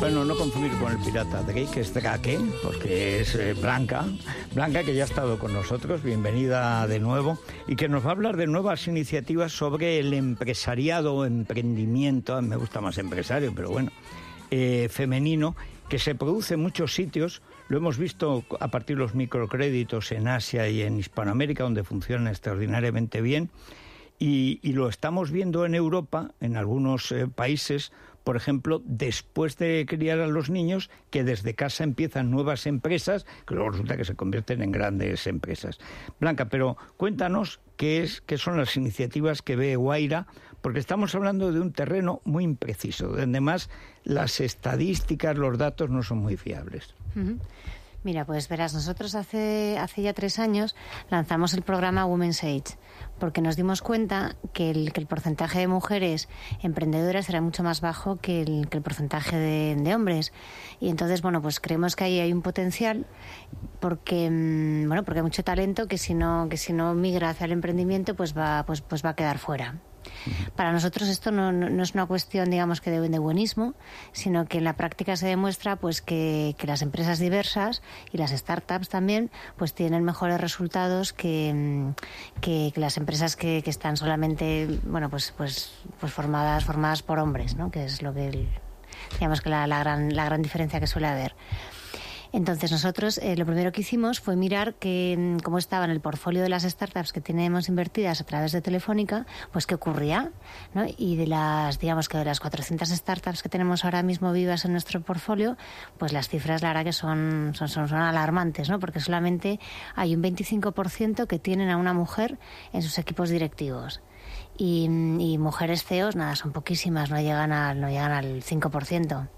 Bueno, no confundir con el pirata Drake, que es Drake, porque es eh, Blanca. Blanca, que ya ha estado con nosotros, bienvenida de nuevo, y que nos va a hablar de nuevas iniciativas sobre el empresariado emprendimiento, me gusta más empresario, pero bueno, eh, femenino, que se produce en muchos sitios. Lo hemos visto a partir de los microcréditos en Asia y en Hispanoamérica, donde funcionan extraordinariamente bien. Y, y lo estamos viendo en Europa, en algunos eh, países, por ejemplo, después de criar a los niños, que desde casa empiezan nuevas empresas, que luego resulta que se convierten en grandes empresas. Blanca, pero cuéntanos qué, es, qué son las iniciativas que ve Guaira, porque estamos hablando de un terreno muy impreciso, donde además las estadísticas, los datos no son muy fiables. Mira, pues verás, nosotros hace, hace ya tres años lanzamos el programa Women's Age, porque nos dimos cuenta que el, que el porcentaje de mujeres emprendedoras era mucho más bajo que el, que el porcentaje de, hombres. Y entonces, bueno, pues creemos que ahí hay un potencial porque, mm, bueno, porque hay mucho talento que si no, que si no migra hacia el emprendimiento, pues va, pues, pues va a quedar fuera. Para nosotros esto no, es una cuestión, digamos, que de, de buenismo, sino que en la práctica se demuestra pues que, las empresas diversas y las startups también pues tienen mejores resultados que, mm, que- las empresas que están solamente, bueno, pues, pues, pues formadas, formadas por hombres, ¿no? Que es lo que, el- digamos que la, la gran, la gran diferencia que suele haber. Entonces nosotros eh, lo primero que hicimos fue mirar que, mm, cómo estaba en el portfolio de las startups que tenemos invertidas a través de Telefónica, pues qué ocurría, ¿no? Y de las, digamos que de las 400 startups que tenemos ahora mismo vivas en nuestro portfolio, pues las cifras la verdad que son, son, son, son alarmantes, ¿no? Porque solamente hay un 25% que tienen a una mujer en sus equipos directivos. Y, y mujeres CEOs, nada, son poquísimas, no llegan al, no llegan al 5%.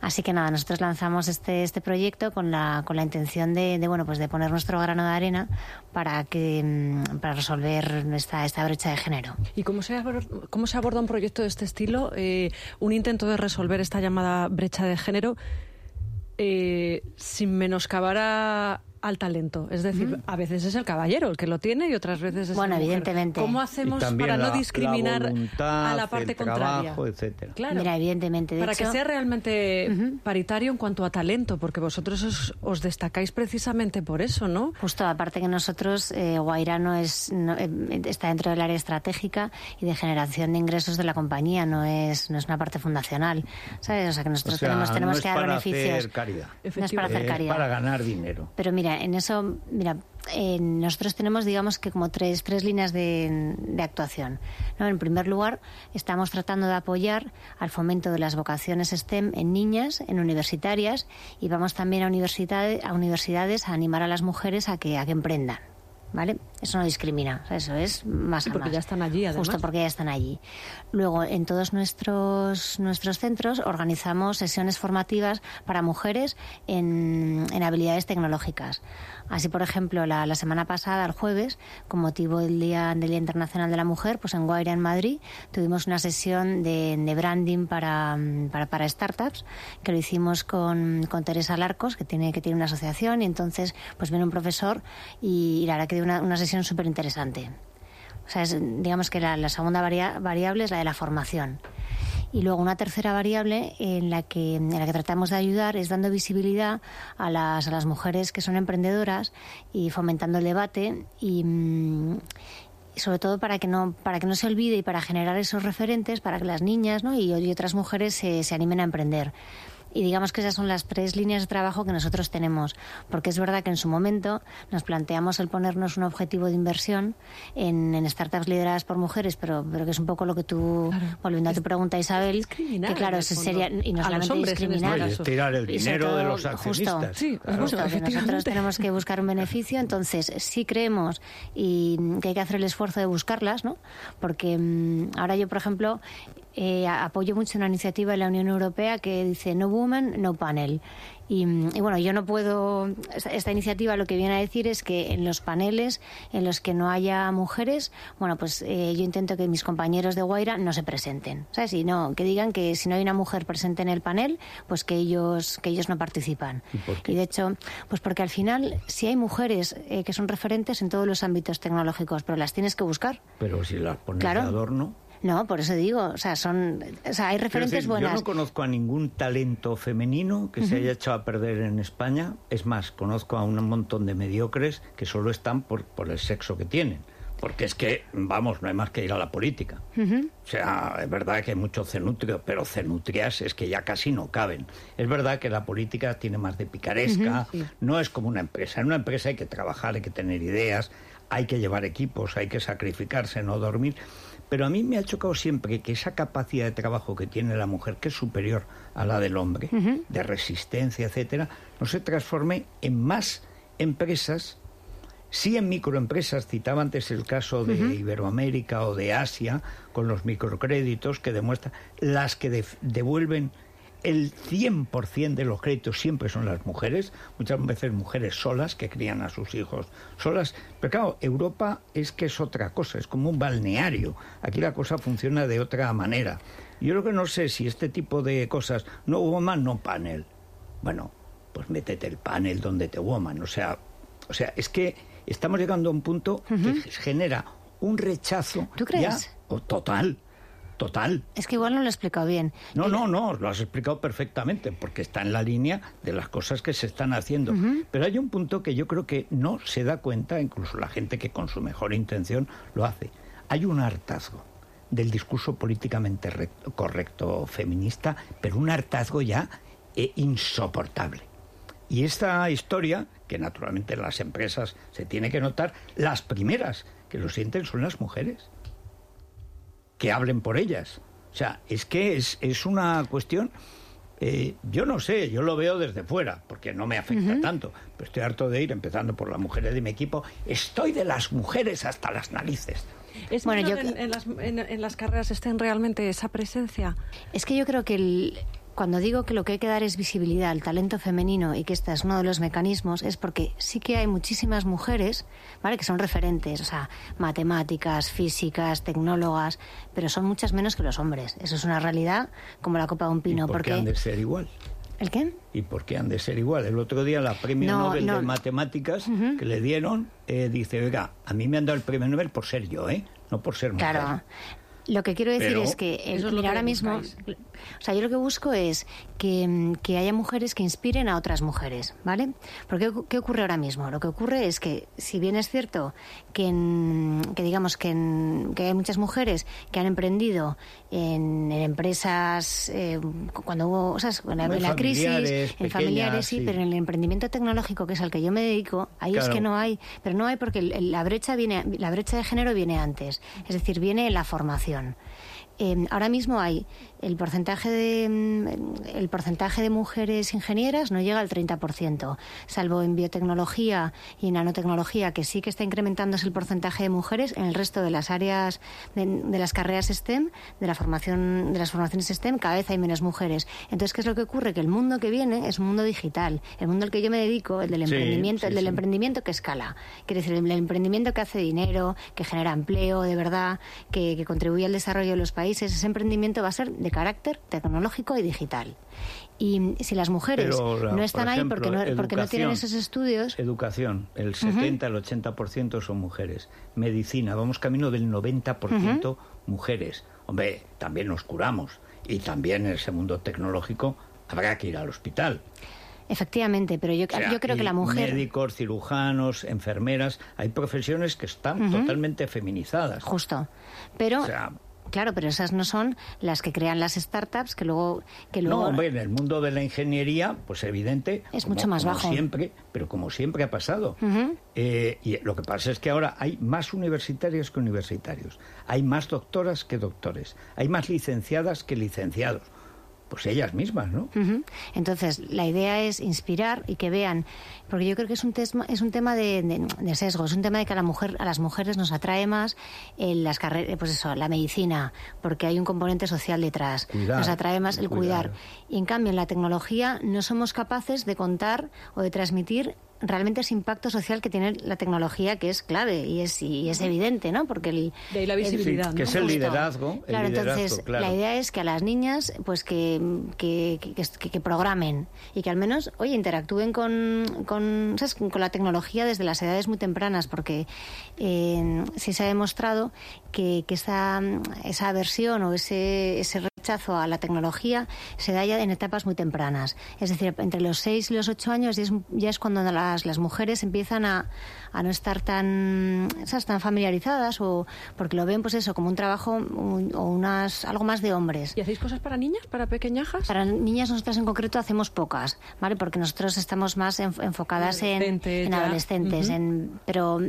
Así que nada, nosotros lanzamos este, este proyecto con la, con la intención de, de, bueno, pues de poner nuestro grano de arena para, que, mm, para resolver esta, esta brecha de género. ¿Y cómo se, cómo se aborda un proyecto de este estilo? Eh, un intento de resolver esta llamada brecha de género eh, sin menoscabar a- al talento. Es decir, a veces es el caballero el que lo tiene y otras veces es Bueno, la mujer. evidentemente. ¿Cómo hacemos para la- no discriminar la voluntad, a la parte el contraria? trabajo, etcétera. Claro. Mira, evidentemente. De para hecho, que sea realmente paritario en cuanto a talento, porque vosotros os, os destacáis precisamente por eso, ¿no? Justo, aparte que nosotros, eh, Guaira no es, no, eh, está dentro del área estratégica y de generación de ingresos de la compañía, no es, no es una parte fundacional, ¿sabes? O sea que nosotros O sea, tenemos, tenemos no que dar beneficios. hacer caridad. No es para hacer Es caridad. para ganar dinero. Pero mira, en eso, mira, eh, nosotros tenemos, digamos que como tres, tres líneas de, actuación. ¿no? En primer lugar, estamos tratando de apoyar al fomento de las vocaciones STEM en niñas, en universitarias, y vamos también a universidades, a universidades a animar a las mujeres a que, a que emprendan. ¿Vale? Eso no discrimina, eso es más Sí, a porque más. ya están allí, además. Justo porque ya están allí. Luego, en todos nuestros, nuestros centros organizamos sesiones formativas para mujeres en, en habilidades tecnológicas. Así, por ejemplo, la, la semana pasada, el jueves, con motivo del Día, del Día Internacional de la Mujer, pues en Guaira, en Madrid, tuvimos una sesión de, de branding para, para, para startups, que lo hicimos con, con Teresa Larcos, que tiene, que tiene una asociación, y entonces pues viene un profesor y, y la verdad que dio una, una sesión súper interesante. O sea, es, digamos que la, segunda varia- variable es la de la formación. Y luego una tercera variable en la que, en la que tratamos de ayudar es dando visibilidad a las, a las mujeres que son emprendedoras y fomentando el debate y, mm, sobre todo para que no para que no se olvide y para generar esos referentes para que las niñas ¿no? y, y otras mujeres se, se animen a emprender. Y digamos que esas son las tres líneas de trabajo que nosotros tenemos, porque es verdad que en su momento nos planteamos el ponernos un objetivo de inversión en, en startups lideradas por mujeres, pero, pero que es un poco lo que tú, Claro. volviendo a tu pregunta, Isabel, discriminar, que claro, fondo, sería, y no solamente hombres este discriminar, tirar el dinero de los justo, accionistas. Sí, Claro. Justo, que nosotros tenemos que buscar un beneficio, entonces sí creemos y que hay que hacer el esfuerzo de buscarlas, ¿no? Porque mm, ahora yo, por ejemplo, eh, apoyo mucho una iniciativa de la Unión Europea que dice No Woman, No Panel. Y, y bueno, yo no puedo. Esta, esta iniciativa lo que viene a decir es que en los paneles en los que no haya mujeres, bueno, pues eh, yo intento que mis compañeros de Guaira no se presenten, ¿sabes? Y no, que digan que si no hay una mujer presente en el panel, pues que ellos que ellos no participan. ¿Y por qué? de hecho, pues porque al final si hay mujeres eh, que son referentes en todos los ámbitos tecnológicos, pero las tienes que buscar. Pero si las pones Claro. de adorno... No, por eso digo, o sea, son, o sea, hay referentes decir, buenas. Yo no conozco a ningún talento femenino que se haya echado a perder en España. Es más, conozco a un montón de mediocres que solo están por, por el sexo que tienen. Porque es que, vamos, no hay más que ir a la política. O sea, es verdad que hay mucho cenutrio, pero cenutrias es que ya casi no caben. Es verdad que la política tiene más de picaresca, no es como una empresa. En una empresa hay que trabajar, hay que tener ideas, hay que llevar equipos, hay que sacrificarse, no dormir. Pero a mí me ha chocado siempre que esa capacidad de trabajo que tiene la mujer, que es superior a la del hombre, de resistencia, etcétera, no se transforme en más empresas. Sí en microempresas, citaba antes el caso de Iberoamérica o de Asia, con los microcréditos que demuestran, las que devuelven el 100% de los créditos siempre son las mujeres, muchas veces mujeres solas que crían a sus hijos solas. Pero claro, Europa es que es otra cosa, es como un balneario. Aquí la cosa funciona de otra manera. Yo lo que no sé si este tipo de cosas, no woman, no panel. Bueno, pues métete el panel donde te woman. O sea, o sea, es que estamos llegando a un punto que genera un rechazo. ¿Tú crees? ya, o total, total. Es que igual no lo he explicado bien. No, no, no, lo has explicado perfectamente, porque está en la línea de las cosas que se están haciendo. Pero hay un punto que yo creo que no se da cuenta, incluso la gente que con su mejor intención lo hace. Hay un hartazgo del discurso políticamente recto- correcto feminista, pero un hartazgo ya eh, insoportable. Y esta historia, que naturalmente en las empresas se tiene que notar, las primeras que lo sienten son las mujeres que hablen por ellas. O sea, es que es, es una cuestión, eh, yo no sé, yo lo veo desde fuera, porque no me afecta tanto, pero estoy harto de ir, empezando por las mujeres de mi equipo, estoy de las mujeres hasta las narices. ¿Es Bueno, yo- en, en las, en- en las carreras estén realmente esa presencia? Es que yo creo que el- cuando digo que lo que hay que dar es visibilidad al talento femenino y que este es uno de los mecanismos, es porque sí que hay muchísimas mujeres, ¿vale? Que son referentes, o sea, matemáticas, físicas, tecnólogas, pero son muchas menos que los hombres. Eso es una realidad como la copa de un ¿Y pino. por qué porque han de ser igual? ¿El qué? ¿Y por qué han de ser igual? El otro día la premio No, Nobel no. de Matemáticas que le dieron, eh, dice, oiga, a mí me han dado el premio Nobel por ser yo, ¿eh? No por ser mujer. Claro. Lo que quiero decir Pero- es que, el- es que ahora mismo, buscáis. o sea, yo lo que busco es que, mm, que haya mujeres que inspiren a otras mujeres, ¿vale? Porque ¿qué ocurre ahora mismo? Lo que ocurre es que, si bien es cierto que, en- que digamos que, en- que hay muchas mujeres que han emprendido en, en empresas eh, cuando hubo, o sea, en la, la crisis, en familiares, sí, sí. pero en el emprendimiento tecnológico, que es al que yo me dedico, ahí es que no hay, pero no hay porque la brecha viene, la brecha de género viene antes, es decir, viene en la formación. And. Eh, ahora mismo hay el porcentaje de mm, el porcentaje de mujeres ingenieras no llega al 30%, salvo en biotecnología y nanotecnología que sí que está incrementándose el porcentaje de mujeres en el resto de las áreas de, de las carreras STEM, de la formación de las formaciones STEM cada vez hay menos mujeres. Entonces, ¿qué es lo que ocurre? Que el mundo que viene es un mundo digital, el mundo al que yo me dedico, el del Sí, emprendimiento, sí, el del sí. emprendimiento que escala. Quiere decir, el, el emprendimiento que hace dinero, que genera empleo de verdad, que, que contribuye al desarrollo de los países, ese emprendimiento va a ser de carácter tecnológico y digital. Y si las mujeres Pero, no están por ahí porque, no, porque no tienen esos estudios, Educación, el 70, el 80% son mujeres. Medicina, vamos camino del 90% mujeres. Hombre, también nos curamos. Y también en ese mundo tecnológico habrá que ir al hospital. efectivamente, pero yo, O sea, yo creo que la mujer... Médicos, cirujanos, enfermeras, hay profesiones que están totalmente feminizadas. Justo. Pero O sea, Claro, pero esas no son las que crean las startups que luego que luego No, hombre, en el mundo de la ingeniería, pues evidente. Es como- mucho más como bajo. Siempre, pero como siempre ha pasado. Eh, y lo que pasa es que ahora hay más universitarios que universitarios. Hay más doctoras que doctores. Hay más licenciadas que licenciados. Pues ellas mismas, ¿no? Entonces, la idea es inspirar y que vean, porque yo creo que es un, tesma- es un tema de, de- de sesgo, es un tema de que a, la mujer, a las mujeres nos atrae más en las carreras, pues eso, la medicina, porque hay un componente social detrás. Cuidar, nos atrae más el cuidar. cuidar. Y en cambio, en la tecnología no somos capaces de contar o de transmitir realmente ese impacto social que tiene la tecnología, que es clave y es, y es evidente, ¿no? Porque el, De ahí la el- visibilidad, que ¿no? es el Justo. liderazgo, el Claro, liderazgo, entonces claro. la idea es que a las niñas, pues que, que, que- que- que programen y que al menos, oye, interactúen con, con, ¿sabes? con la tecnología desde las edades muy tempranas, porque eh, sí se ha demostrado que, que esa, esa aversión o ese, ese rechazo a la tecnología se da ya en etapas muy tempranas. Es decir, entre los 6 y los 8 años ya es, ya es cuando las, las mujeres empiezan a, a no estar tan, ¿sabes? tan familiarizadas o porque lo ven pues eso como un trabajo un- o unas algo más de hombres. ¿Y hacéis cosas para niñas, para pequeñajas? Para niñas nosotras en concreto hacemos pocas, ¿vale? Porque nosotros estamos más en- enfocadas en, Adolescentes en- pero,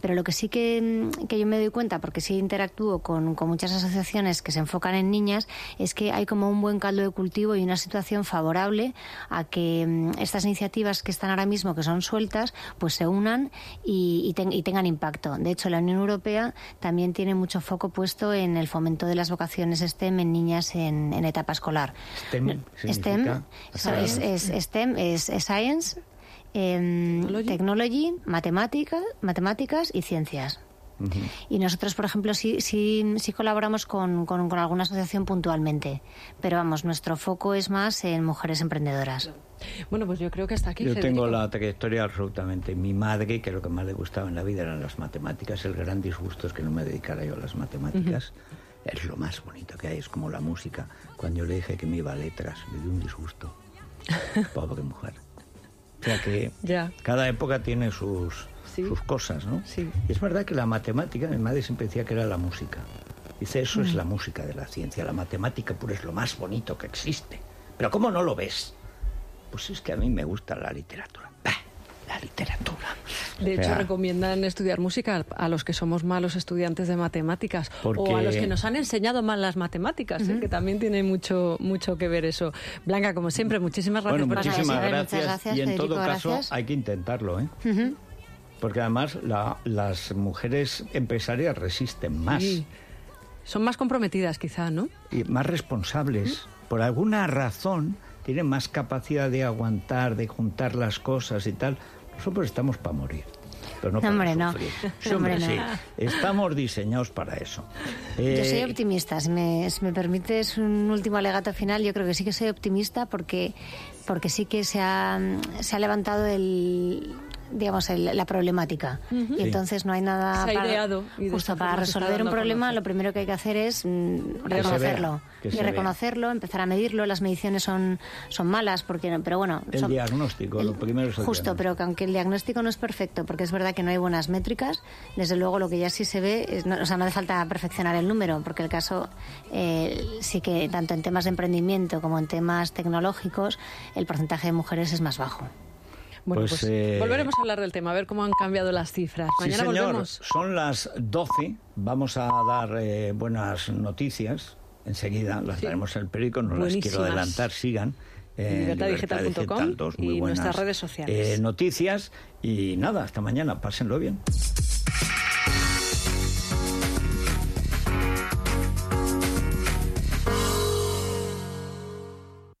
pero lo que sí que, que yo me doy cuenta, porque sí interactúo con, con muchas asociaciones que se enfocan en niñas, es que hay como un buen caldo de cultivo y una situación favorable a que mm, estas iniciativas que están ahora mismo, que son sueltas, pues se unan y, y ten- y tengan impacto. De hecho, la Unión Europea también tiene mucho foco puesto en el fomento de las vocaciones STEM en niñas en, en etapa escolar. STEM STEM, es, es- STEM es, es Science, em, Technology. Technology, matemática, matemáticas y ciencias. Y nosotros, por ejemplo, sí, sí, sí colaboramos con, con- con alguna asociación puntualmente, pero vamos, nuestro foco es más en mujeres emprendedoras. Bueno, pues yo creo que hasta aquí. Yo tengo la trayectoria absolutamente. Mi madre, que lo que más le gustaba en la vida eran las matemáticas, el gran disgusto es que no me dedicara yo a las matemáticas. Es lo más bonito que hay, es como la música. Cuando yo le dije que me iba a letras, me dio un disgusto. Pobre mujer. O sea que Ya. cada época tiene sus, Sí. sus cosas, ¿no? Sí. Y es verdad que la matemática, mi madre siempre decía que era la música. Dice, eso es la música de la ciencia, la matemática pura es lo más bonito que existe. Pero ¿cómo no lo ves? Pues es que a mí me gusta la literatura. Bah, La literatura. De O hecho, sea, recomiendan estudiar música a los que somos malos estudiantes de matemáticas Porque- o a los que nos han enseñado mal las matemáticas, ¿eh? que también tiene mucho mucho que ver eso. Blanca, como siempre, muchísimas gracias Bueno, por muchísimas gracias. muchas gracias, Y en Federico, todo caso gracias. hay que intentarlo, ¿eh? Porque además la- las mujeres empresarias resisten más Sí. Son más comprometidas, quizá, ¿no? y más responsables. Por alguna razón tienen más capacidad de aguantar, de juntar las cosas y tal. Nosotros estamos para morir. Pero no para Hombre, no. Sí, No, hombre, sí. no. Estamos diseñados para eso. Yo Eh, soy optimista, si me, si me permites un último alegato final, yo creo que sí que soy optimista porque, porque sí que se ha, se ha levantado el digamos el- la problemática. Y entonces no hay nada Se ha para, ideado justo para resolver un problema conocer. lo primero que hay que hacer es mm, reconocerlo vea, y reconocerlo empezar a medirlo. Las mediciones son son malas porque pero bueno El son- diagnóstico, lo primero es el justo pero que aunque el diagnóstico no es perfecto porque es verdad que no hay buenas métricas desde luego lo que ya sí se ve es, no, o sea no hace falta perfeccionar el número porque el caso eh, sí que tanto en temas de emprendimiento como en temas tecnológicos el porcentaje de mujeres es más bajo Bueno, Pues, pues, eh, volveremos a hablar del tema, a ver cómo han cambiado las cifras. Sí, Mañana señor. volvemos. Son las 12. Vamos a dar eh, buenas noticias. Enseguida las Sí. daremos en el periódico. No las quiero Buenísimas. adelantar. Sigan. En libertadigital.com y buenas, nuestras redes sociales. eh, noticias. Y nada, hasta mañana. Pásenlo bien.